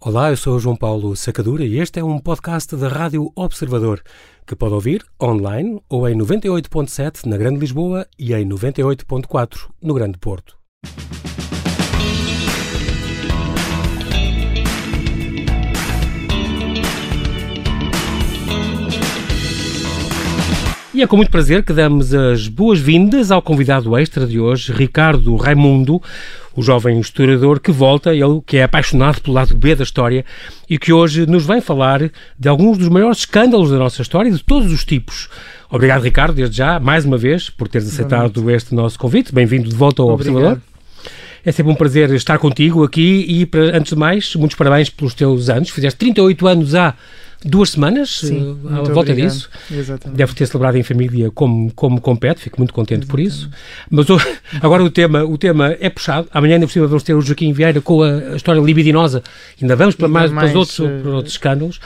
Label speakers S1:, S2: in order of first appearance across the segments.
S1: Olá, eu sou João Paulo Sacadura e este é um podcast da Rádio Observador, que pode ouvir online ou em 98.7 na Grande Lisboa e em 98.4 no Grande Porto. E é com muito prazer que damos as boas-vindas ao convidado extra de hoje, Ricardo Raimundo, o jovem historiador que volta, ele que é apaixonado pelo lado B da história e que hoje nos vem falar de alguns dos maiores escândalos da nossa história, de todos os tipos. Obrigado, Ricardo, desde já, mais uma vez, por teres aceitado este nosso convite. Bem-vindo de volta ao
S2: Obrigado.
S1: Observador. É sempre um prazer estar contigo aqui e, para- antes de mais, muitos parabéns pelos teus anos. Fizeste 38 anos há duas semanas,
S2: Sim,
S1: eh, à volta
S2: obrigado.
S1: disso.
S2: Exatamente.
S1: Deve ter celebrado em família como, como compete, fico muito contente por isso. Mas o- agora o tema, o tema é puxado. Amanhã, ainda por cima, vamos ter o Joaquim Vieira com a, a história libidinosa. Ainda vamos para,
S2: Ainda
S1: mais, para, os
S2: mais,
S1: outros,
S2: eh,
S1: para outros escândalos.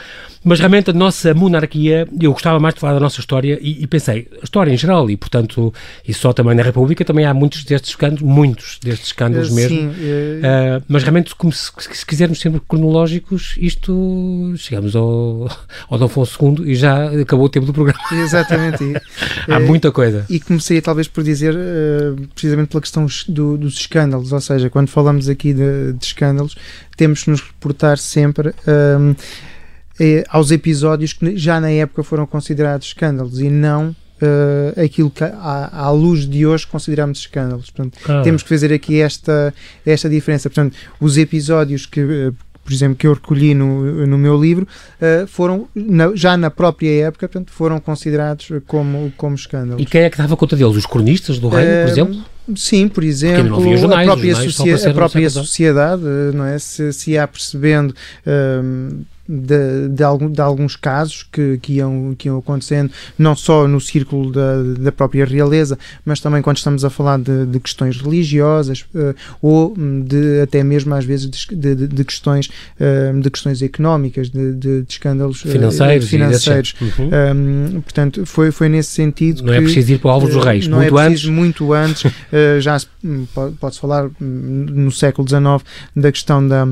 S1: Mas realmente a nossa monarquia, eu gostava mais de falar da nossa história e, e pensei, a história em geral, e portanto, e só também na República, também há muitos destes escândalos, muitos destes escândalos
S2: Eh,
S1: mesmo.
S2: Sim,
S1: Ah, mas realmente, como se, se quisermos sempre cronológicos, isto chegamos ao, ao Dom Afonso II e já acabou o tempo do programa.
S2: exatamente. E,
S1: Há
S2: eh,
S1: muita coisa.
S2: E comecei talvez por dizer, eh, precisamente pela questão do- dos escândalos, ou seja, quando falamos aqui de, de escândalos, temos que nos reportar sempre ehm, eh, aos episódios que já na época foram considerados escândalos e não eh, aquilo que à, à luz de hoje consideramos escândalos. Portanto,
S1: Ah.
S2: temos que fazer aqui esta, esta diferença. Portanto, os episódios que, por exemplo, que eu recolhi no, no meu livro eh, foram, na- já na própria época, portanto, foram considerados como, como escândalos.
S1: E quem é que dava conta deles? Os cronistas do reino, por
S2: Eh,
S1: exemplo?
S2: Sim, por exemplo,
S1: jornais,
S2: a própria,
S1: jornais
S2: socie-
S1: apareceram
S2: a própria sociedade, eh, não é? Se, se ia percebendo ehm, de, de, algum- de alguns casos que, que, iam, que iam acontecendo, não só no círculo da, da própria realeza, mas também quando estamos a falar de, de questões religiosas eh, ou de, até mesmo às vezes de, de- de questões, ehm, de questões económicas, de, de- escândalos eh,
S1: Financeiros.
S2: financeiros.
S1: Uhum.
S2: Hum, portanto, foi, foi nesse sentido
S1: Não é
S2: que,
S1: preciso ir para o Alves dos Reis.
S2: Não
S1: Muito
S2: é
S1: antes.
S2: muito antes. já se- hum, po- pode-se falar hum, no século XIX da questão da.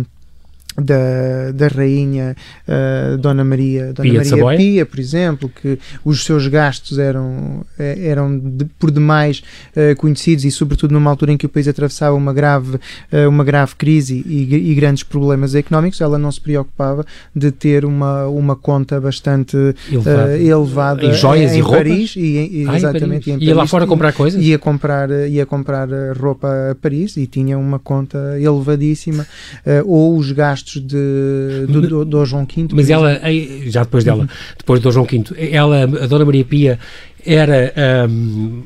S2: Da, da rainha eh, Dona Maria, Dona
S1: Pia
S2: Maria
S1: Saboia.
S2: Pia, por exemplo, que os seus gastos eram, eh, eram de- por demais eh, conhecidos e, sobretudo, numa altura em que o país atravessava uma grave, eh, uma grave crise e, e grandes problemas económicos, ela não se preocupava de ter uma, uma conta bastante elevada
S1: Em joias
S2: em,
S1: e roupas?
S2: Paris e, em-
S1: Ah,
S2: exatamente
S1: Paris.
S2: e em
S1: Ia lá
S2: Paris
S1: fora
S2: e-
S1: comprar coisas?
S2: ia comprar ia comprar roupa a Paris e tinha uma conta elevadíssima ou os gastos de do, do, do João V
S1: Mas ela, já depois
S2: Uhum.
S1: dela, depois do João V, ela, a Dona Maria Pia, era ahm,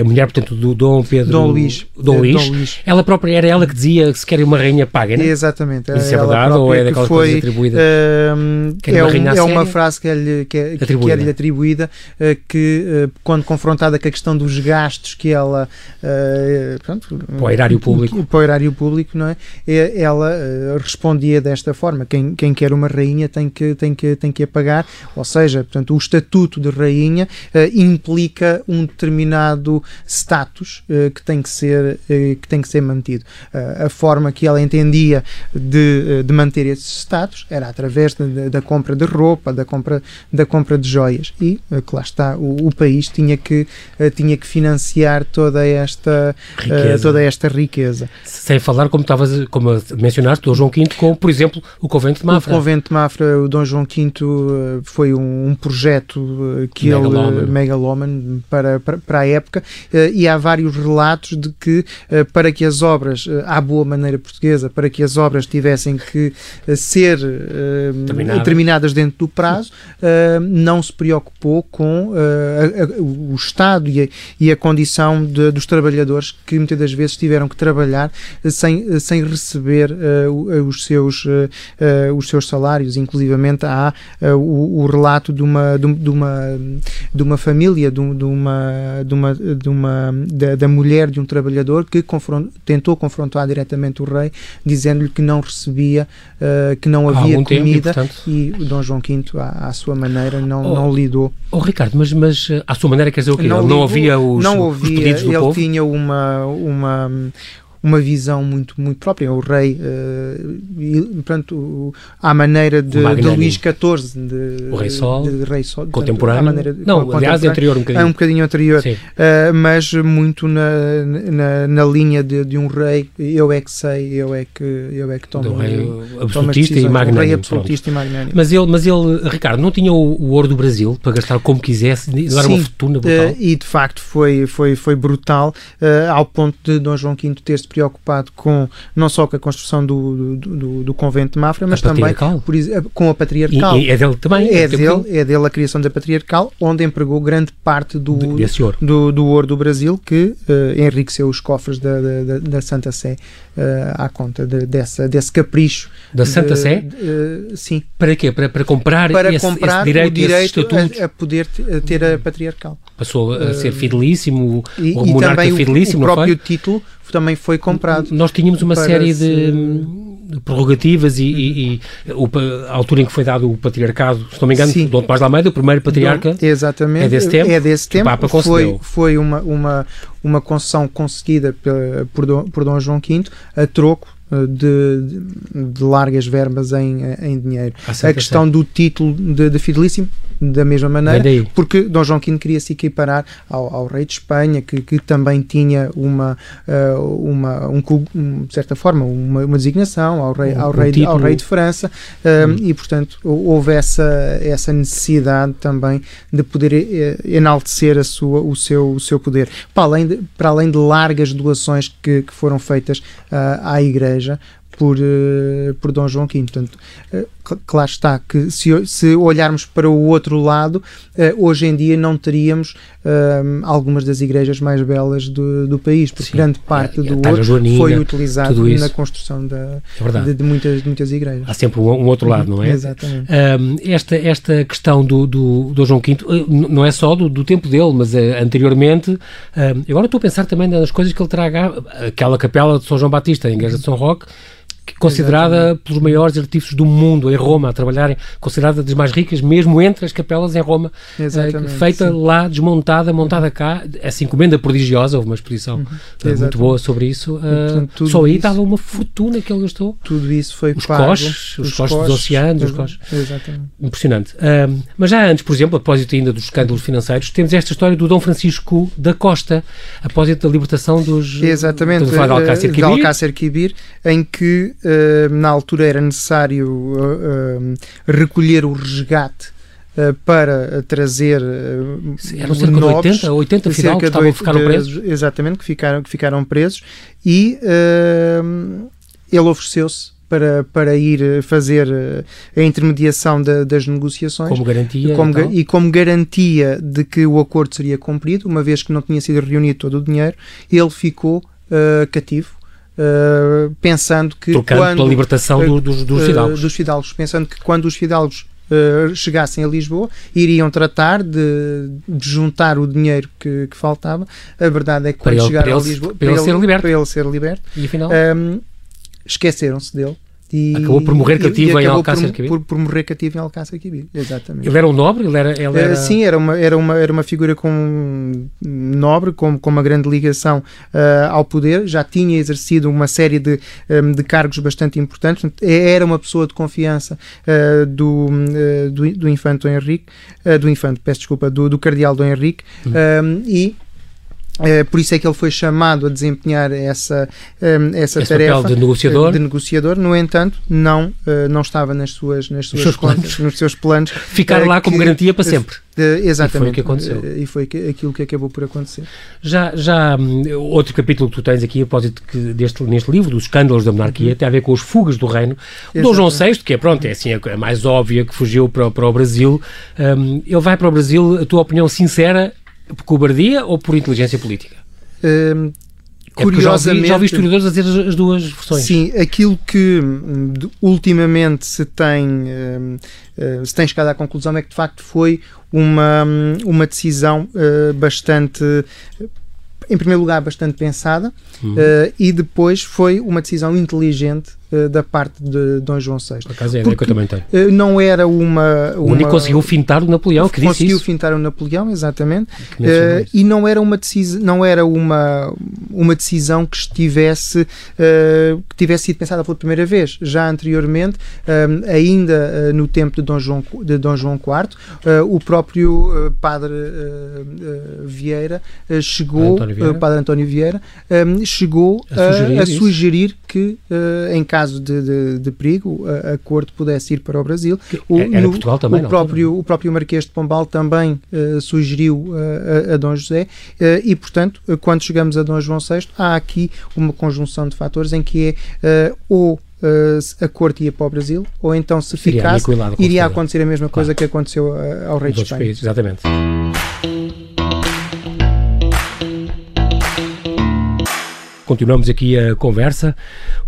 S1: a mulher, portanto, do Dom Pedro...
S2: Dom Luís.
S1: Dom
S2: Eh,
S1: Luís.
S2: Dom Luís.
S1: Ela própria era ela que dizia que se quer uma rainha paga, não é?
S2: Exatamente.
S1: Isso é verdade ou é
S2: que
S1: daquelas
S2: foi,
S1: coisas atribuídas? Que era
S2: é,
S1: uma
S2: um- é uma frase que é-lhe que é, que
S1: Atribuída.
S2: é-lhe atribuída eh, que, eh, quando confrontada com a questão dos gastos que ela eh, pronto,
S1: Para o erário público.
S2: para o erário público, não é? Ela respondia desta forma: quem, quem quer uma rainha tem que, tem, que, tem que a pagar, ou seja, portanto, o estatuto de rainha implica um determinado status eh, que, tem que, ser, eh, que tem que ser mantido. Eh, a forma que ela entendia de, de manter esse status era através da- da, compra de roupa, da compra, da compra de joias. E, que lá está, o, o país tinha que, tinha que financiar toda esta
S1: Riqueza.
S2: toda esta riqueza.
S1: Sem falar, como estavas, como mencionaste, do João V, com, por exemplo, o convento de Mafra.
S2: O convento de Mafra, o Dom João V, foi um, um projeto que
S1: Megalómano.
S2: ele megalómano para, para, para a época e há vários relatos de que eh, para que as obras, eh, à boa maneira portuguesa, para que as obras tivessem que eh, ser eh,
S1: Terminadas.
S2: dentro do prazo, eh, não se preocupou com eh, o estado e a, e a condição de- dos trabalhadores que muitas das vezes tiveram que trabalhar eh, sem, eh, sem receber eh, eh, os, seus, eh, eh, os seus salários. Inclusivamente há eh, o, o relato de uma, de, um- uma, de uma família, de, de uma, de uma, de uma da, da mulher de um trabalhador que confron- tentou confrontar diretamente o rei, dizendo-lhe que não recebia, eh, que não havia
S1: algum tempo, e,
S2: comida
S1: portanto...
S2: e o Dom João V, à, à sua maneira, não,
S1: Oh,
S2: não lidou.
S1: Oh, Ricardo, mas, mas eh, à sua maneira quer dizer o quê? Ele não ouvia os,
S2: não
S1: os
S2: ouvia,
S1: pedidos do
S2: ele
S1: povo?
S2: tinha uma, uma, uma visão muito, muito própria. O rei, uh, e, portanto, à maneira de, de Luís XIV, de,
S1: o Rei Sol,
S2: de, Rei Sol
S1: contemporâneo. Maneira,
S2: não,
S1: aliás, anterior um bocadinho.
S2: É um bocadinho anterior, uh, mas muito na, na, na linha de, de, um rei, eu é que sei, eu é que, eu é que tomo.
S1: Um rei absolutista e magnânimo. Um
S2: rei absolutista e magnânimo.
S1: Mas ele, mas ele, Ricardo, não tinha o, o ouro do Brasil para gastar como quisesse, não era uma fortuna brutal. Uh,
S2: e de facto foi, foi, foi brutal, uh, ao ponto de Dom João V ter-se preocupado com não só com a construção do, do, do, do convento de Mafra, mas também por, com a patriarcal.
S1: E, e é dele também?
S2: É, é dele, é dele a criação da patriarcal, onde empregou grande parte do,
S1: ouro.
S2: do, do ouro do Brasil que uh, enriqueceu os cofres da, da, da Santa Sé à conta de, dessa, desse capricho.
S1: Da Santa
S2: de,
S1: Sé?
S2: sim.
S1: Para quê? Para, para comprar,
S2: para
S1: esse,
S2: comprar
S1: esse direito,
S2: o direito
S1: a,
S2: a, poder ter a patriarcal.
S1: Passou a ser fidelíssimo,
S2: e,
S1: o
S2: e
S1: monarca
S2: também
S1: fidelíssimo,
S2: o,
S1: o
S2: próprio título também foi comprado.
S1: Nós tínhamos uma série de prerrogativas e, e, e o, a altura em que foi dado o patriarcado, se não me engano, Sim. Dom Tomás de Almeida, o primeiro patriarca,
S2: Dom, exatamente,
S1: é desse tempo,
S2: é desse tempo.
S1: o Papa
S2: foi, foi uma, uma, uma concessão conseguida por, Dom, por Dom João V a troco de, de, largas verbas em, em dinheiro. a questão do título de, de fidelíssimo, da mesma maneira, porque Dom João V queria se equiparar ao, ao, rei de Espanha, que, que também tinha uma, uma um, de certa forma, uma, uma designação ao rei, um, ao, rei, um ao rei de França, hum. e portanto houve essa, essa necessidade também de poder enaltecer a sua, o, seu, o seu poder, para além de, para além de largas doações que, que foram feitas uh, à Igreja por, uh, por Dom João V. Portanto, uh, claro está que se, se olharmos para o outro lado, uh, hoje em dia não teríamos uh, algumas das igrejas mais belas do, do país, porque Sim. grande parte é, do ouro Joanina, foi utilizado na construção da, é de, de, muitas, de muitas igrejas.
S1: Há sempre um, um outro lado, não é?
S2: Exatamente.
S1: esta, esta questão do, do, do João V não é só do, do tempo dele, mas anteriormente, agora estou a pensar também nas coisas que ele traga, aquela capela de São João Batista, a igreja de São Roque, considerada Exatamente. pelos maiores artífices do mundo em Roma, a trabalharem, considerada das mais ricas, mesmo entre as capelas em Roma, uh, feita sim. lá, desmontada, montada cá, essa encomenda prodigiosa, houve uma exposição uhum. uh, muito boa sobre isso. Uh, portanto, só aí isso, dava uma fortuna que ele gastou.
S2: Tudo isso foi
S1: os
S2: pago.
S1: Costes, os, os costes dos oceanos, os costes.
S2: Exatamente.
S1: Impressionante. mas já antes, por exemplo, após ainda dos escândalos financeiros, temos esta história do Dom Francisco da Costa, após a libertação dos.
S2: Exatamente,
S1: de Alcácer Quibir,
S2: Alcácer Quibir em que uh, na altura era necessário uh, recolher o resgate Uh, para trazer uh,
S1: eram cerca nobres, de 80, 80 final, que estavam, ficaram presos
S2: exatamente, que ficaram, que ficaram presos e uh, ele ofereceu-se para, para ir fazer a intermediação de, das negociações
S1: como garantia
S2: como, então? e como garantia de que o acordo seria cumprido, uma vez que não tinha sido reunido todo o dinheiro, ele ficou cativo Uh, pensando que
S1: Trocando
S2: quando,
S1: pela libertação uh, dos, dos, fidalgos.
S2: Uh, dos fidalgos, pensando que quando os fidalgos chegassem a Lisboa, iriam tratar de, de juntar o dinheiro que, que, faltava. A verdade é que quando chegaram a Lisboa,
S1: para, ele, ser liberto.
S2: para ele ser liberto? Um, esqueceram-se dele
S1: e, acabou por morrer cativo em Alcácer Quibir?
S2: Por, por, morrer cativo em Alcácer Quibir, exatamente.
S1: Ele era um nobre? Ele era, ele era...
S2: sim, era uma, era, uma, era uma figura com nobre, com, com uma grande ligação uh, ao poder, já tinha exercido uma série de, um, de cargos bastante importantes, era uma pessoa de confiança uh, do, uh, do, do infante Henrique, do infante, peço desculpa, do, do cardeal Dom Henrique, hum. um, e é, por isso é que ele foi chamado a desempenhar essa, um, essa
S1: Esse
S2: tarefa
S1: de negociador.
S2: de negociador. No entanto, não, uh, não estava nas suas, nas suas
S1: seus
S2: contas,
S1: planos.
S2: nos seus planos.
S1: Ficar uh, lá como garantia para sempre.
S2: Uh, exatamente. E
S1: foi o que aconteceu.
S2: e foi aquilo que acabou por acontecer.
S1: Já, já um, outro capítulo que tu tens aqui, a propósito deste, neste livro, dos escândalos da monarquia, uhum. tem a ver com as fugas do reino. O Dom João VI, que é, pronto, é assim a, mais óbvia, que fugiu para, para o Brasil, um, ele vai para o Brasil, a tua opinião sincera, por cobardia ou por inteligência política?
S2: Uh, curiosamente.
S1: É já, ouvi, já ouvi historiadores a dizer as duas versões.
S2: Sim, aquilo que hum, ultimamente se tem, uh, uh, se tem chegado à conclusão é que de facto foi uma, hum, uma decisão uh, bastante em primeiro lugar, bastante pensada uhum. uh, e depois foi uma decisão inteligente da parte de Dom João VI.
S1: Por acaso é a que eu também tenho.
S2: Uh, não era uma, uma...
S1: O único conseguiu fintar o Napoleão, que
S2: Conseguiu fintar o Napoleão, exatamente. Uh, e não era uma decisão, não era uma, uma decisão que estivesse que tivesse sido pensada pela primeira vez. Já anteriormente, ainda no tempo de Dom João, de Dom João IV, o próprio padre Vieira chegou, António Vieira. padre António Vieira, chegou a sugerir, a sugerir que, uh, em caso de, de, de perigo, a, a, corte pudesse ir para o Brasil.
S1: O, Era no, Portugal também,
S2: o próprio, o próprio Marquês de Pombal também uh, sugeriu uh, a, a, Dom José e, portanto, quando chegamos a Dom João VI, há aqui uma conjunção de fatores em que é ou a corte ia para o Brasil, ou então se ficasse, iria acontecer a mesma coisa claro. que aconteceu ao rei de Espanha. Países,
S1: exatamente. Continuamos aqui a conversa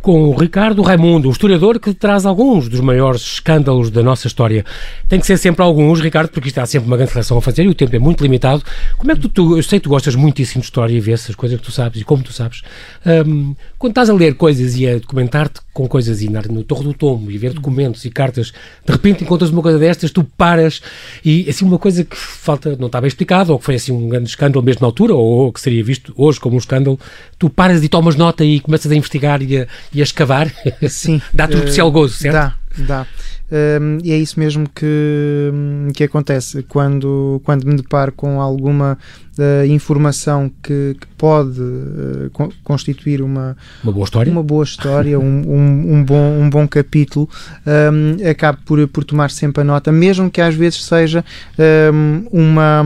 S1: com o Ricardo Raimundo, o historiador que traz alguns dos maiores escândalos da nossa história. Tem que ser sempre alguns, Ricardo, porque isto há sempre uma grande relação a fazer e o tempo é muito limitado. Como é que tu, tu eu sei que tu gostas muitíssimo de história e vês as coisas que tu sabes e como tu sabes. Um, quando estás a ler coisas e a documentar-te com coisas e no Torre do Tomo e ver documentos e cartas, de repente encontras uma coisa destas, tu paras e assim uma coisa que falta, não está bem explicado, ou que foi assim um grande escândalo mesmo na altura, ou, ou que seria visto hoje como um escândalo, tu paras e tomas nota e começas a investigar e a, e a escavar.
S2: Sim.
S1: Dá-te um especial gozo, certo?
S2: Dá, dá. Um, e é isso mesmo que, que acontece. Quando, quando me deparo com alguma uh, informação que, que pode uh, constituir uma,
S1: uma boa história,
S2: uma boa história um, um, um, bom, um bom capítulo, um, acabo por, por tomar sempre a nota, mesmo que às vezes seja uma,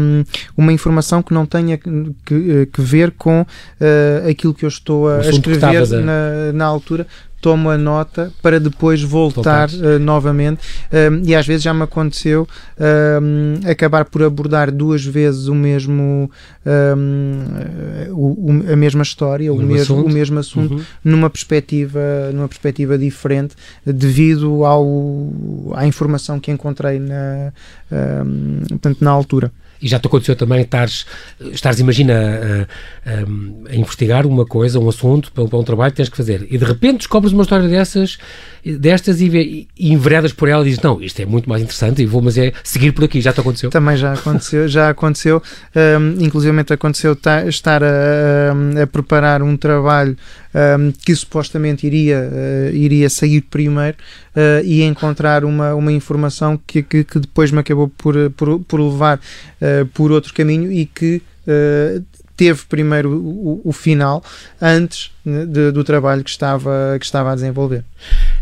S2: uma informação que não tenha que, que ver com uh, aquilo que eu estou a, a escrever na, na altura, tomo a nota para depois voltar uh, novamente um, e às vezes já me aconteceu um, acabar por abordar duas vezes o mesmo um, o, a mesma história, o, o mesmo, assunto, o mesmo assunto uhum. numa perspectiva numa perspectiva diferente devido ao, à informação que encontrei na, portanto, na altura.
S1: E já te aconteceu também estares, estares imagina, a, a, a, investigar uma coisa, um assunto, para, para um trabalho que tens que fazer, e de repente descobres uma história dessas, destas e, e, enveredas por ela e dizes, não, isto é muito mais interessante e vou, mas é seguir por aqui. Já te aconteceu?
S2: Também já aconteceu, já aconteceu, um, inclusive aconteceu estar a, a, preparar um trabalho um, que supostamente iria, uh, iria sair primeiro uh, e encontrar uma, uma informação que, que, que depois me acabou por, por, por levar uh, por outro caminho e que teve primeiro o, o final antes né, de, do trabalho que estava, que estava a desenvolver.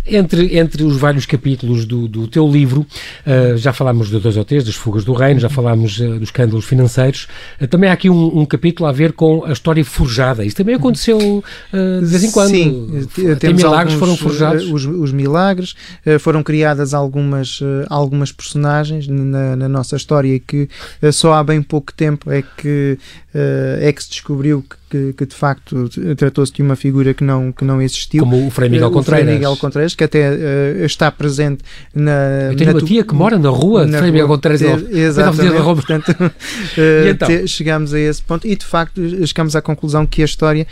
S1: Entre, entre os vários capítulos do, do teu livro, uh, já falámos de dois ou três, das fugas do reino, já falámos uh, dos escândalos financeiros, uh, também há aqui um, um, capítulo a ver com a história forjada. Isso também aconteceu de vez em quando.
S2: Sim,
S1: Tem milagres alguns, foram forjados.
S2: Os, os milagres, foram criadas algumas, algumas personagens na, na, nossa história que só há bem pouco tempo é que, é que se descobriu que que, que de facto tratou-se de uma figura que não, que não existiu.
S1: Como o Frei Miguel uh, Contreiras.
S2: Frei Miguel Contreiras, que até uh, está presente na.
S1: Eu tenho
S2: na
S1: uma tia que mora na rua de Frei Miguel Contreiras.
S2: Exatamente. Portanto, uh, então? chegamos a esse ponto e de facto chegamos à conclusão que a história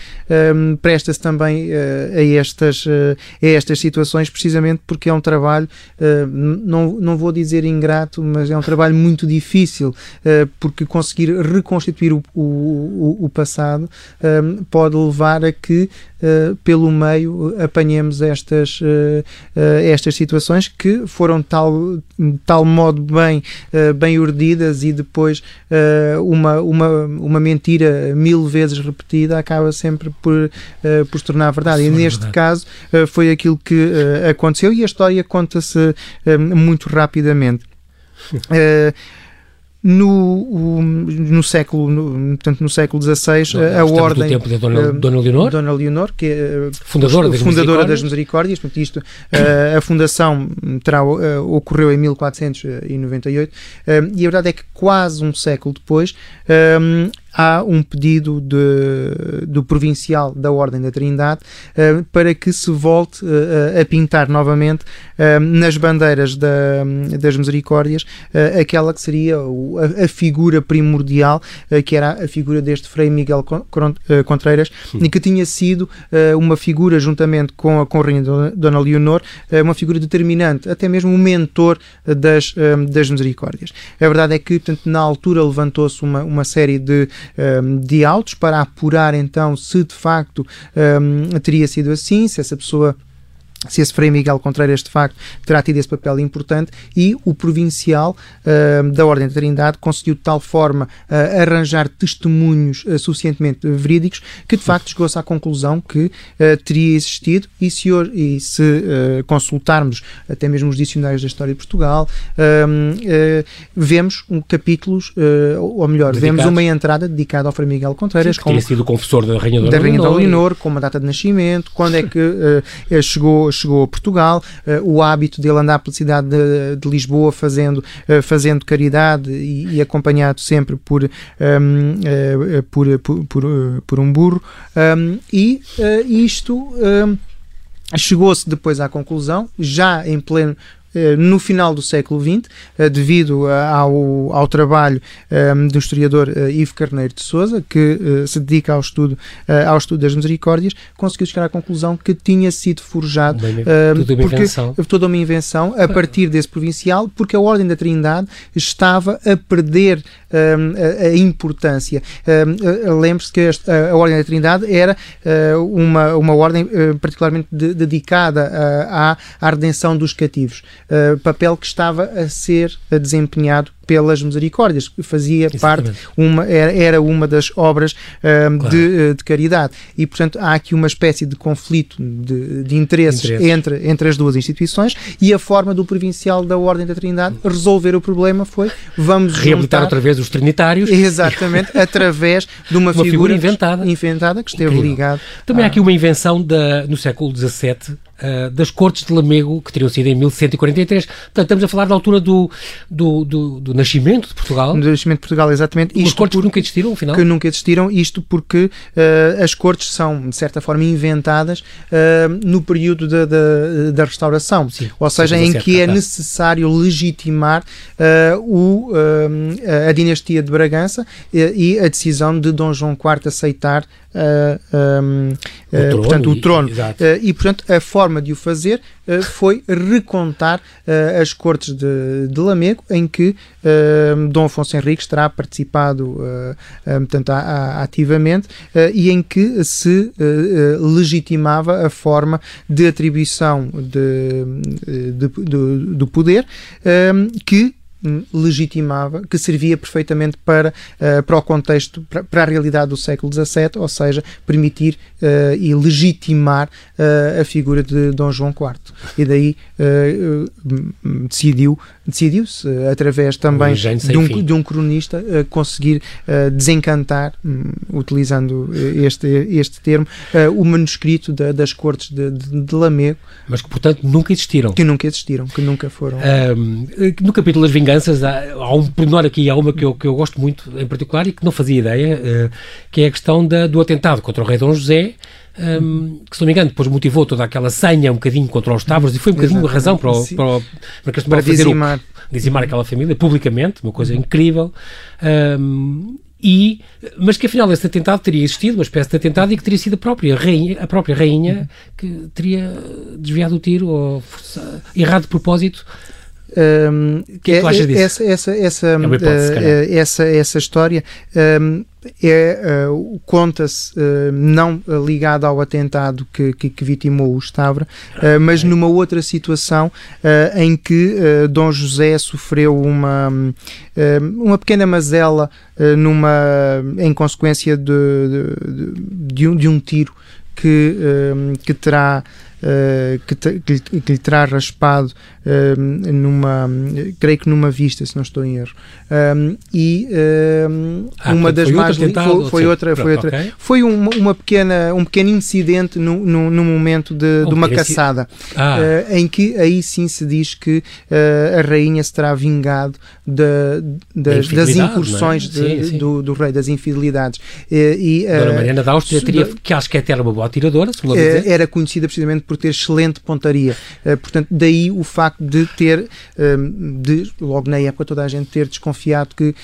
S2: um, presta-se também uh, a, estas, a estas situações, precisamente porque é um trabalho, não, não vou dizer ingrato, mas é um trabalho muito difícil, porque conseguir reconstituir o, o, o passado um, pode levar a que uh, pelo meio apanhemos estas, uh, estas situações que foram tal, tal modo bem, bem urdidas e depois uma, uma, uma mentira mil vezes repetida acaba sempre por, por se tornar verdade. e neste verdade. caso foi aquilo que aconteceu e a história conta-se muito rapidamente. No, no século no, portanto no século XVI a ordem
S1: do tempo de Dona, uh, Dona Leonor?
S2: Dona Leonor que é
S1: fundadora, das,
S2: fundadora das Misericórdias. Portanto isto uh, a fundação terá, ocorreu em 1498 e a verdade é que quase um século depois há um pedido de, do provincial da Ordem da Trindade uh, para que se volte uh, a pintar novamente uh, nas bandeiras da, das Misericórdias aquela que seria a, a figura primordial, que era a figura deste Frei Miguel Contreiras, Sim. e que tinha sido uma figura, juntamente com a, com a Rainha Dona Leonor, uma figura determinante, até mesmo um mentor das, das Misericórdias. A verdade é que, portanto, na altura levantou-se uma, uma série de de autos para apurar então se de facto um, teria sido assim, se essa pessoa se esse Frei Miguel Contreiras de facto terá tido esse papel importante e o provincial uh, da Ordem da Trindade conseguiu de tal forma uh, arranjar testemunhos uh, suficientemente verídicos que de facto chegou-se à conclusão que teria existido e se, e se consultarmos até mesmo os dicionários da história de Portugal vemos um capítulos ou melhor, Dedicados. vemos uma entrada dedicada ao Frei Miguel Contreiras
S1: Sim, que teria sido o confessor da Rainha da,
S2: da Rainha da Leonor, com uma data de nascimento, quando é que chegou chegou, a Portugal, uh, o hábito dele andar pela cidade de, de Lisboa fazendo, uh, fazendo caridade e, e, acompanhado sempre por, um, ehm, uh, por, por, por, por, um burro. Um, ehm, e isto ehm, chegou-se depois à conclusão, já em pleno eh, no final do século XX, eh, devido ao, ao trabalho ehm, do historiador Ivo Carneiro de Souza, que se dedica ao estudo, ao estudo das misericórdias, conseguiu chegar à conclusão que tinha sido forjado
S1: Bem, ehm, toda, uma invenção.
S2: toda uma invenção a partir desse provincial, porque a Ordem da Trindade estava a perder ehm, a, importância. Lembre-se que a, Ordem da Trindade era uma, uma ordem particularmente de, dedicada à, à redenção dos cativos. Uh, papel que estava a ser desempenhado pelas misericórdias, que fazia Exatamente. parte, uma, era, era uma das obras claro. de, eh, de, caridade. E, portanto, há aqui uma espécie de conflito de, de interesses, interesses, Entre, entre as duas instituições e a forma do provincial da Ordem da Trindade resolver o problema foi vamos
S1: reabilitar outra vez os trinitários.
S2: Exatamente, através de uma, uma figura, figura, inventada. inventada que esteve ligada.
S1: Também a... há aqui uma invenção da, no século XVII Uh, das cortes de Lamego, que teriam sido em 1143. Portanto, estamos a falar da altura do, do, do, do nascimento de Portugal.
S2: Do nascimento de Portugal, exatamente.
S1: As cortes por, nunca existiram, afinal?
S2: Que nunca existiram, isto porque uh, as cortes são, de certa forma, inventadas uh, no período da, da, da restauração. Sim, Ou seja, em que é necessário legitimar o, a dinastia de Bragança e a decisão de Dom João IV aceitar um, o trono, portanto, o trono. E, e, portanto, a forma de o fazer foi recontar as cortes de, de Lamego, em que Dom Afonso Henriques terá participado portanto, ativamente e em que se legitimava a forma de atribuição de, de, de do poder que legitimava, que servia perfeitamente para, uh, para o contexto, para, a realidade do século XVII, ou seja, permitir uh, e legitimar uh, a figura de Dom João IV. E daí decidiu, decidiu-se, através também de um, de um, cronista, conseguir desencantar, um, utilizando este, este termo, o manuscrito da, das cortes de, de, de, Lamego.
S1: Mas que, portanto, nunca existiram.
S2: Que nunca existiram, que nunca foram.
S1: no capítulo das vinganças, há, há um pormenor aqui, há uma que eu, que eu gosto muito em particular e que não fazia ideia, que é a questão da, do atentado contra o rei Dom José, um, que se não me engano, depois motivou toda aquela senha um bocadinho contra os Távoros e foi um bocadinho a razão para, o, para, o, para, que para dizimar. O, dizimar. aquela família publicamente, uma coisa incrível. Um, e, mas que afinal esse atentado teria existido, uma espécie de atentado, e que teria sido a própria rainha, a própria rainha que teria desviado o tiro ou força, errado de propósito
S2: um, que é, que é essa, essa, essa, é uh, essa, essa história um, é, uh, conta-se uh, não ligada ao atentado que, que, que vitimou o Estavra, uh, mas numa outra situação em que Dom José sofreu uma, uma pequena mazela numa, em consequência de, de, de, um, de um tiro que, que terá que, te, que, lhe, que, lhe, terá raspado numa, creio que numa vista, se não estou em erro. e ah, uma das mais foi, foi outra, foi outra, okay. foi uma, uma, pequena, um pequeno incidente no, no, no momento de, oh, de uma caçada, ah. uh, em que aí sim se diz que uh, a rainha se terá vingado de, de, das é? incursões é? sim, sim. Do, do, rei, das infidelidades.
S1: e, Dona Mariana da Áustria teria, que acho que até era uma boa atiradora, se
S2: Era conhecida precisamente por ter excelente pontaria. portanto, daí o facto de ter, de, logo na época, toda a gente ter desconfiado que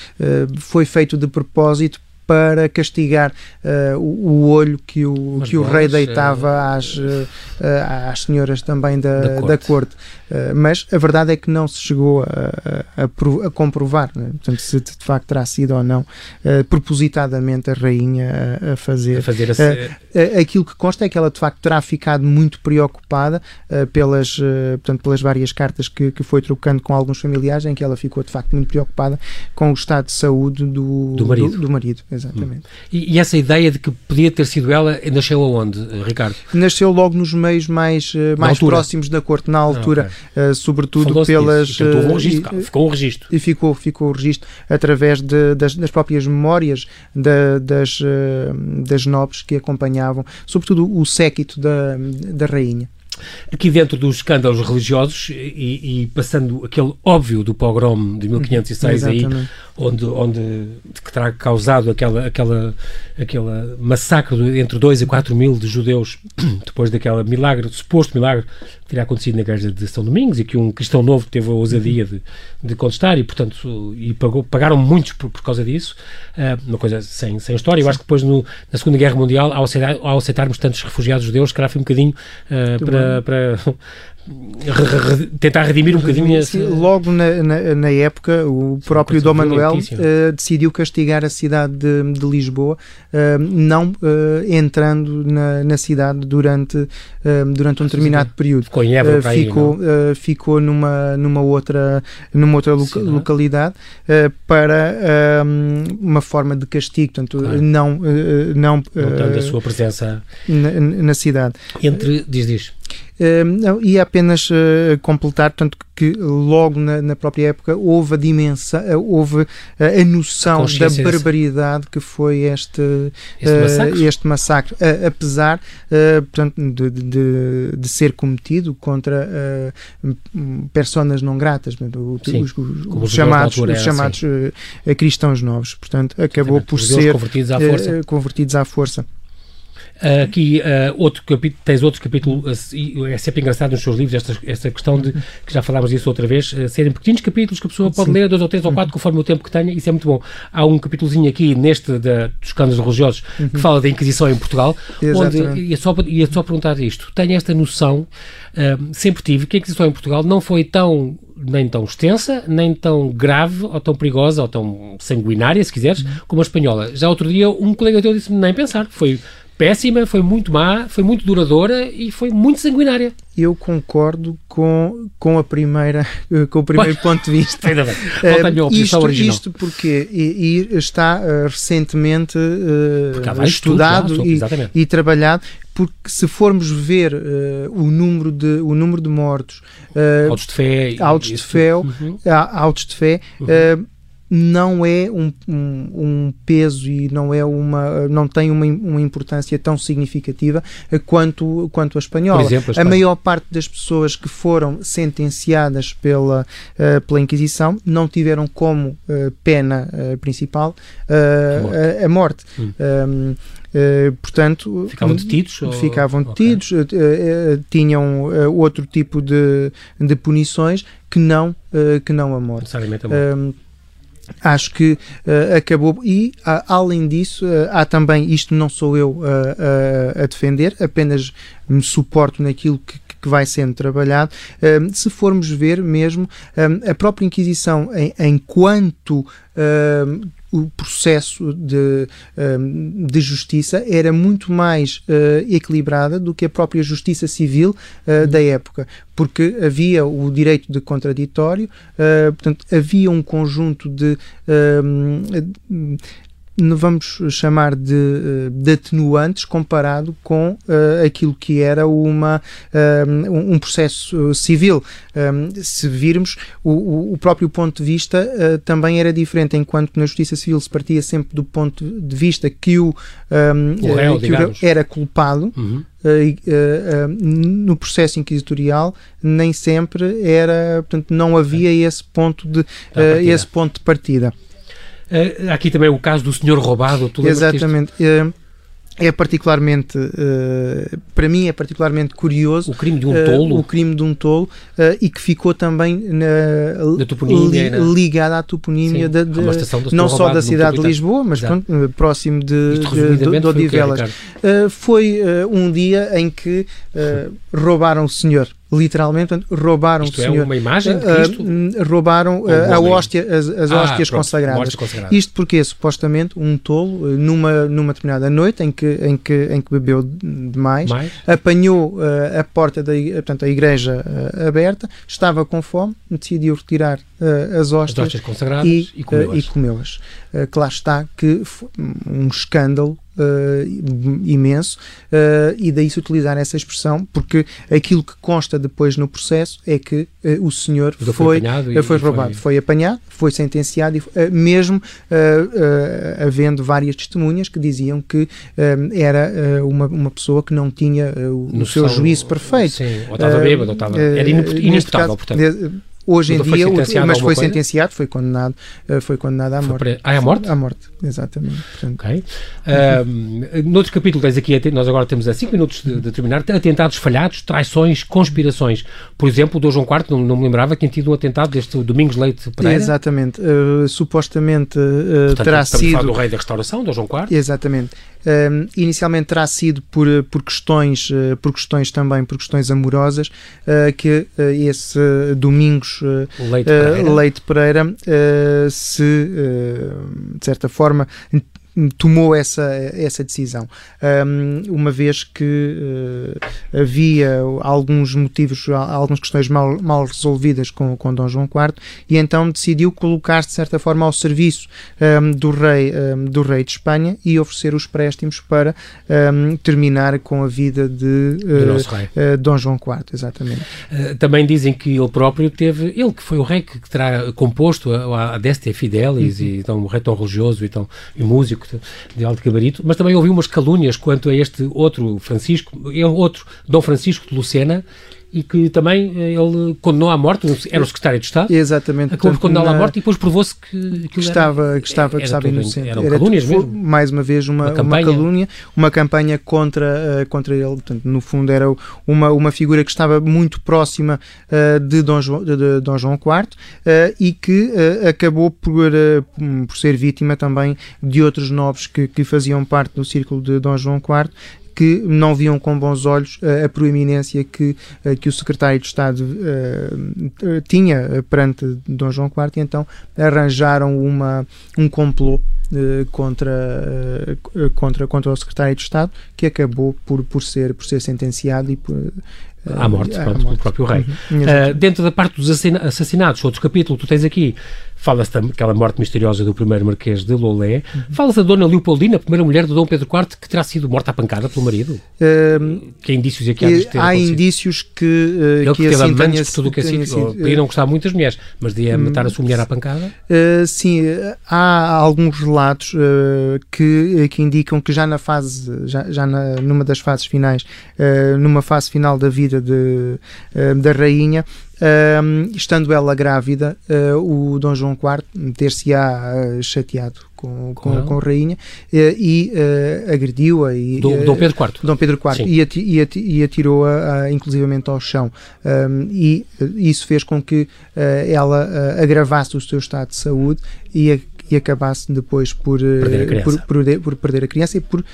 S2: foi feito de propósito para castigar uh, o, o, olho que o, que o rei deitava às, uh, às senhoras também da, da corte. Da corte. Mas a verdade é que não se chegou a, a, a comprovar né? Portanto, se de facto terá sido ou não propositadamente a rainha a, fazer. fazer aquilo que consta é que ela de facto terá ficado muito preocupada pelas, portanto, pelas várias cartas que, que foi trocando com alguns familiares, em que ela ficou de facto muito preocupada com o estado de saúde do,
S1: do marido.
S2: Do, do marido exatamente. Hum.
S1: E, e, essa ideia de que podia ter sido ela nasceu aonde, Ricardo?
S2: Nasceu logo nos meios mais, eh, mais próximos da corte, na altura, ah, okay. Uh, sobretudo pelas.
S1: Disso. um eh, registro, e, ficou um registro.
S2: E ficou, ficou o registro através de, das, das, próprias memórias da, das, uh, das nobres que acompanhavam, sobretudo o séquito da, da rainha.
S1: Aqui dentro dos escândalos religiosos e, e, passando aquele óbvio do pogrom de 1506 aí, onde, onde que terá causado aquela, aquela, aquela massacre entre 2 e 4 mil de judeus depois daquela milagre, suposto milagre que teria acontecido na igreja de São Domingos e que um cristão novo teve a ousadia de, de contestar e portanto e pagou, pagaram muitos por, por causa disso. Uh, uma coisa sem, sem história, eu acho que depois no, na Segunda Guerra Mundial ao, aceitar, ao aceitarmos tantos refugiados judeus, que foi um bocadinho uh, para, para tentar redimir um bocadinho esse...
S2: Logo na, na, na, época, o próprio Dom Manuel uh, decidiu castigar a cidade de, de Lisboa, uh, não uh, entrando na, na, cidade durante, durante um determinado período.
S1: Ficou em Évora,
S2: ficou,
S1: aí,
S2: ficou numa, numa outra, numa outra loca, sim, localidade para uma forma de castigo, portanto, claro. não, não,
S1: não a sua presença
S2: na, na cidade.
S1: Entre, diz, diz.
S2: E apenas uh, completar, tanto que logo na, na, própria época houve a dimensão, uh, houve uh, a noção da barbaridade que foi este, este massacre, este massacre apesar portanto, de, de, de, ser cometido contra personas não gratas, Sim, os, os, os chamados, os chamados cristãos novos. Portanto, acabou por ser
S1: convertidos à força.
S2: convertidos à força.
S1: Uh, aqui uh, outro capítulo, tens outro capítulo, uh, é sempre engraçado nos seus livros esta, esta questão de, que já falámos disso outra vez, serem pequenos capítulos que a pessoa pode Sim. ler, dois ou três ou quatro, conforme o tempo que tenha, isso é muito bom. Há um capítulozinho aqui neste da, dos escândalos religiosos uhum. que fala da Inquisição em Portugal, Exatamente. onde, é só, é só perguntar isto, tenho esta noção, sempre tive, que a Inquisição em Portugal não foi tão nem tão extensa, nem tão grave, ou tão perigosa, ou tão sanguinária, se quiseres, uhum. como a espanhola. Já outro dia um colega teu disse-me nem pensar, foi péssima, foi muito má, foi muito duradoura e foi muito sanguinária.
S2: Eu concordo com, com a primeira com o primeiro ponto de vista.
S1: Ainda bem. Uh, isto, original.
S2: isto porque e, e está uh, recentemente uh, estudado estudo, e, e, trabalhado porque se formos ver uh, o número de o número de mortos
S1: autos de fé
S2: autos de fé, uhum. autos de fé uhum não é um, um, um, peso e não é uma não tem uma, uma importância tão significativa quanto quanto a espanhola.
S1: Exemplo, a,
S2: a, maior parte das pessoas que foram sentenciadas pela uh, pela Inquisição não tiveram como uh, pena uh, principal a morte. A, a morte. Hum. Um, Uh, portanto,
S1: ficavam detidos?
S2: Ficavam detidos, okay. uh, uh, tinham outro tipo de, de punições que não, que não a morte.
S1: Necessariamente a morte
S2: acho que uh, acabou. E uh, além disso uh, há também isto não sou eu a defender apenas me suporto naquilo que, que vai sendo trabalhado. Se formos ver mesmo a própria Inquisição em, enquanto o processo de, hum, de justiça era muito mais uh, equilibrada do que a própria justiça civil uh, da época, porque havia o direito de contraditório, uh, portanto, havia um conjunto de. Vamos chamar de, de atenuantes comparado com uh, aquilo que era uma, um processo civil. Um, se virmos, o, o, próprio ponto de vista uh, também era diferente, enquanto na justiça civil se partia sempre do ponto de vista que o, um,
S1: o réu,
S2: que o era culpado. Uhum. Uh, no processo inquisitorial nem sempre era, portanto, não havia esse ponto de, esse ponto de partida.
S1: Aqui também o caso do senhor roubado.
S2: Exatamente. É particularmente, uh, para mim é particularmente curioso
S1: o crime de um tolo,
S2: o crime de um tolo e que ficou também na,
S1: da
S2: li, ligado à toponímia de, de, não só da cidade de Lisboa, mas pronto, próximo de, de, de, de Odivelas. Foi, um dia em que roubaram o senhor literalmente roubaram
S1: Isto
S2: o senhor.
S1: É uma imagem de Cristo?
S2: Uh, roubaram uh, a hóstia, as, as ah, hóstias pronto, consagradas.
S1: consagradas.
S2: Isto porque supostamente um tolo numa numa determinada noite em que em que em que bebeu demais, Mais? apanhou uh, a porta da portanto a igreja aberta, estava com fome, decidiu retirar as hóstias,
S1: as hóstias consagradas e,
S2: e comeu-as. Comeu que lá está que um escândalo uh, imenso uh, e daí se utilizar essa expressão, porque aquilo que consta depois no processo é que uh, o senhor foi, foi, e, foi roubado, foi... foi... apanhado, foi sentenciado, e, mesmo havendo várias testemunhas que diziam que era uma, uma pessoa que não tinha o, o seu juízo perfeito.
S1: Sim, ou estava bêbado, ou estava, era inimputável, portanto
S2: Hoje em dia, mas foi sentenciado, foi condenado, eh, foi condenado à morte. Pre...
S1: Ah, é à morte?
S2: À morte, exatamente.
S1: Portanto. Ok. Uh, noutro capítulo tens aqui, nós agora temos a 5 minutos de, de, terminar, atentados falhados, traições, conspirações. Por exemplo, o Dom João IV, não, não, me lembrava tinha tido um atentado deste Domingos Leite Pereira.
S2: Exatamente. Uh, supostamente uh,
S1: Portanto,
S2: terá sido...
S1: do rei da restauração, Dom João IV.
S2: Exatamente. Uh, inicialmente terá sido por, por, questões, uh, por questões também, por questões amorosas, uh, que esse Domingos
S1: Leite Pereira,
S2: Leite Pereira se, de certa forma, tomou essa, essa decisão, um, uma vez que uh, havia alguns motivos, algumas questões mal, mal resolvidas com, com Dom João IV, e então decidiu colocar-se de certa forma ao serviço um, do, rei, um, do rei de Espanha e oferecer os préstimos para terminar com a vida de uh, Dom João IV, exatamente.
S1: Uh, também dizem que ele próprio teve, ele que foi o rei que, que terá composto a, a Deste Fidelis, uhum. e então um rei tão religioso e, tão, e músico, de alto gabarito, mas também ouvi umas calúnias quanto a este outro Francisco, é outro Dom Francisco de Lucena, e que também eh, ele condenou à morte, era o secretário de Estado.
S2: Exatamente.
S1: Acabou por condená-lo à morte e depois provou-se que,
S2: que, estava, que estava, que estava inocente.
S1: Eram era calúnias mesmo.
S2: Mais uma vez, uma, uma, uma calúnia, uma campanha contra, uh, contra ele. Portanto, no fundo, era uma, uma figura que estava muito próxima uh, de, Dom João, de, de Dom João IV uh, e que acabou por, por ser vítima também de outros nobres que, que faziam parte do círculo de Dom João IV que não viam com bons olhos a, proeminência que, que o secretário de Estado uh, tinha perante Dom João IV e então arranjaram uma, um complô uh, contra, uh, contra, contra o secretário de Estado que acabou por, por, ser, por ser sentenciado e por,
S1: à morte, pronto, morte. pelo próprio rei. Uhum. Uh, dentro da parte dos assassinatos, outro capítulo, tu tens aqui Fala-se daquela morte misteriosa do primeiro Marquês de Lolé. Uhum. Fala-se da Dona Leopoldina, a primeira mulher do Dom Pedro IV, que terá sido morta à pancada pelo marido.
S2: Uh,
S1: que indícios aqui há de ter
S2: Há indícios que. Uh,
S1: Ele
S2: que,
S1: que teve assim amantes por tudo o que é sido. Podia não gostar muitas mulheres, mas devia hum, matar a sua mulher à pancada?
S2: Uh, sim, há alguns relatos uh, que, que indicam que já na fase, já, já na, numa das fases finais, numa fase final da vida de, da rainha, um, estando ela grávida, uh, o Dom João IV ter-se-á uh, chateado com, com, com, a rainha uh, e agrediu-a. E,
S1: Dom, Pedro IV.
S2: Dom Pedro IV. E, ati, e, ati, e atirou-a inclusivamente ao chão. Um, e isso fez com que ela agravasse o seu estado de saúde e a e acabasse depois por
S1: perder a
S2: por, por, por, perder a criança e por, uh,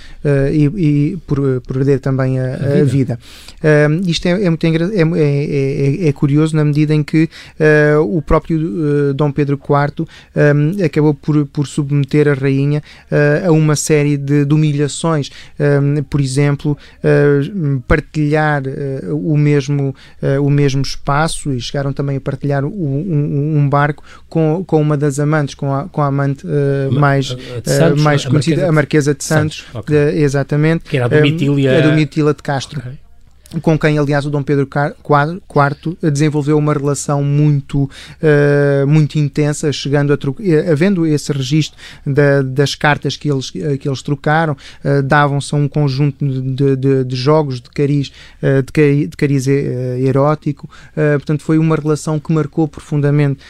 S2: e, e por, por, perder também a, a, a vida. Uh, isto é, é muito é, é, é, curioso na medida em que uh, o próprio Dom Pedro IV um, acabou por, por submeter a rainha a uma série de, de humilhações, um, por exemplo, partilhar o, mesmo, o mesmo espaço e chegaram também a partilhar um, um, barco com, com uma das amantes, com a, com a amante uh, mais, Santos, mais conhecida, a Marquesa de Santos, Santos okay. exatamente.
S1: Que era a Domitília,
S2: a Domitília de Castro. Okay com quem, aliás, o Dom Pedro IV desenvolveu uma relação muito, uh, muito intensa, chegando a eh, havendo esse registro da, das cartas que eles, que eles trocaram, uh, davam-se a um conjunto de, de, de jogos de cariz, uh, de, cariz, de cariz erótico, portanto foi uma relação que marcou profundamente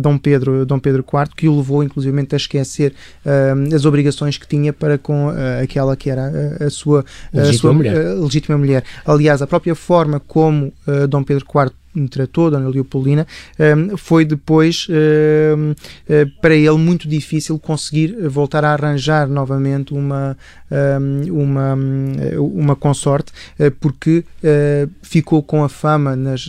S2: Dom, Pedro, Dom Pedro IV, que o levou inclusive a esquecer as obrigações que tinha para com aquela que era a, a sua, legítima, a sua mulher. legítima mulher. Aliás, aliás, a própria forma como uh, Dom Pedro IV tratou Dona Leopoldina, um, foi depois um, eh, para ele muito difícil conseguir voltar a arranjar novamente uma, um, uma, uma consorte, porque ficou com a fama nas,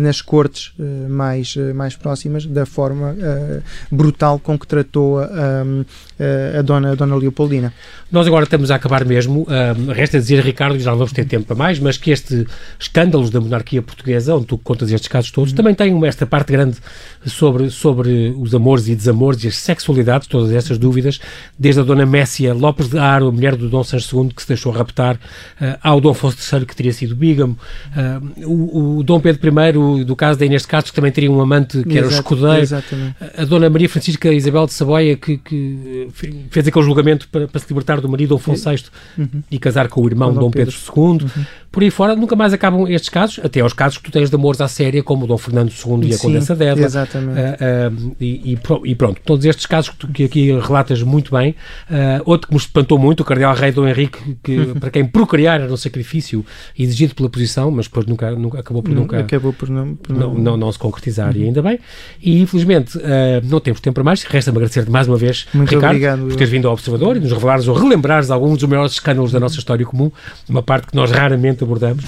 S2: nas cortes mais, mais próximas da forma brutal com que tratou a, a, Dona, a Dona Leopoldina.
S1: Nós agora estamos a acabar mesmo. resta dizer, Ricardo, já não vamos ter tempo para mais, mas que este escândalos da monarquia portuguesa tu contas estes casos todos, também tem esta parte grande sobre, sobre os amores e desamores e as sexualidades, todas essas dúvidas, desde a dona Messia Lopes de Aro, a mulher do Dom Sancho II, que se deixou raptar, uh, ao Dom Afonso III, que teria sido bígamo, uh, o, o, Dom Pedro I, do caso da Inês de Castro, que também teria um amante que era o escudeiro, exatamente. a dona Maria Francisca Isabel de Saboia, que, que fez aquele julgamento para, para, se libertar do marido Dom Afonso VI uhum. e casar com o irmão Dom, Dom Pedro, Pedro II. Uhum. Por aí fora, nunca mais acabam estes casos, até aos casos que tu tens de amores à séria, como o Dom Fernando II e a Condessa Débora.
S2: Exatamente. Uh,
S1: uh, e, e, pronto, todos estes casos que, tu, que aqui relatas muito bem. Uh, outro que me espantou muito, o Cardeal Rei Dom Henrique, que para quem procriar era um sacrifício exigido pela posição, mas depois nunca, nunca acabou por nunca.
S2: Acabou por não, por
S1: não... não, não, não se concretizar, uhum. e ainda bem. E infelizmente não temos tempo para mais. Resta-me agradecer-te mais uma vez, muito Ricardo, obrigado, por teres vindo ao Observador e nos revelares ou relembrares alguns dos maiores escândalos da nossa história comum, uma parte que nós raramente abordamos.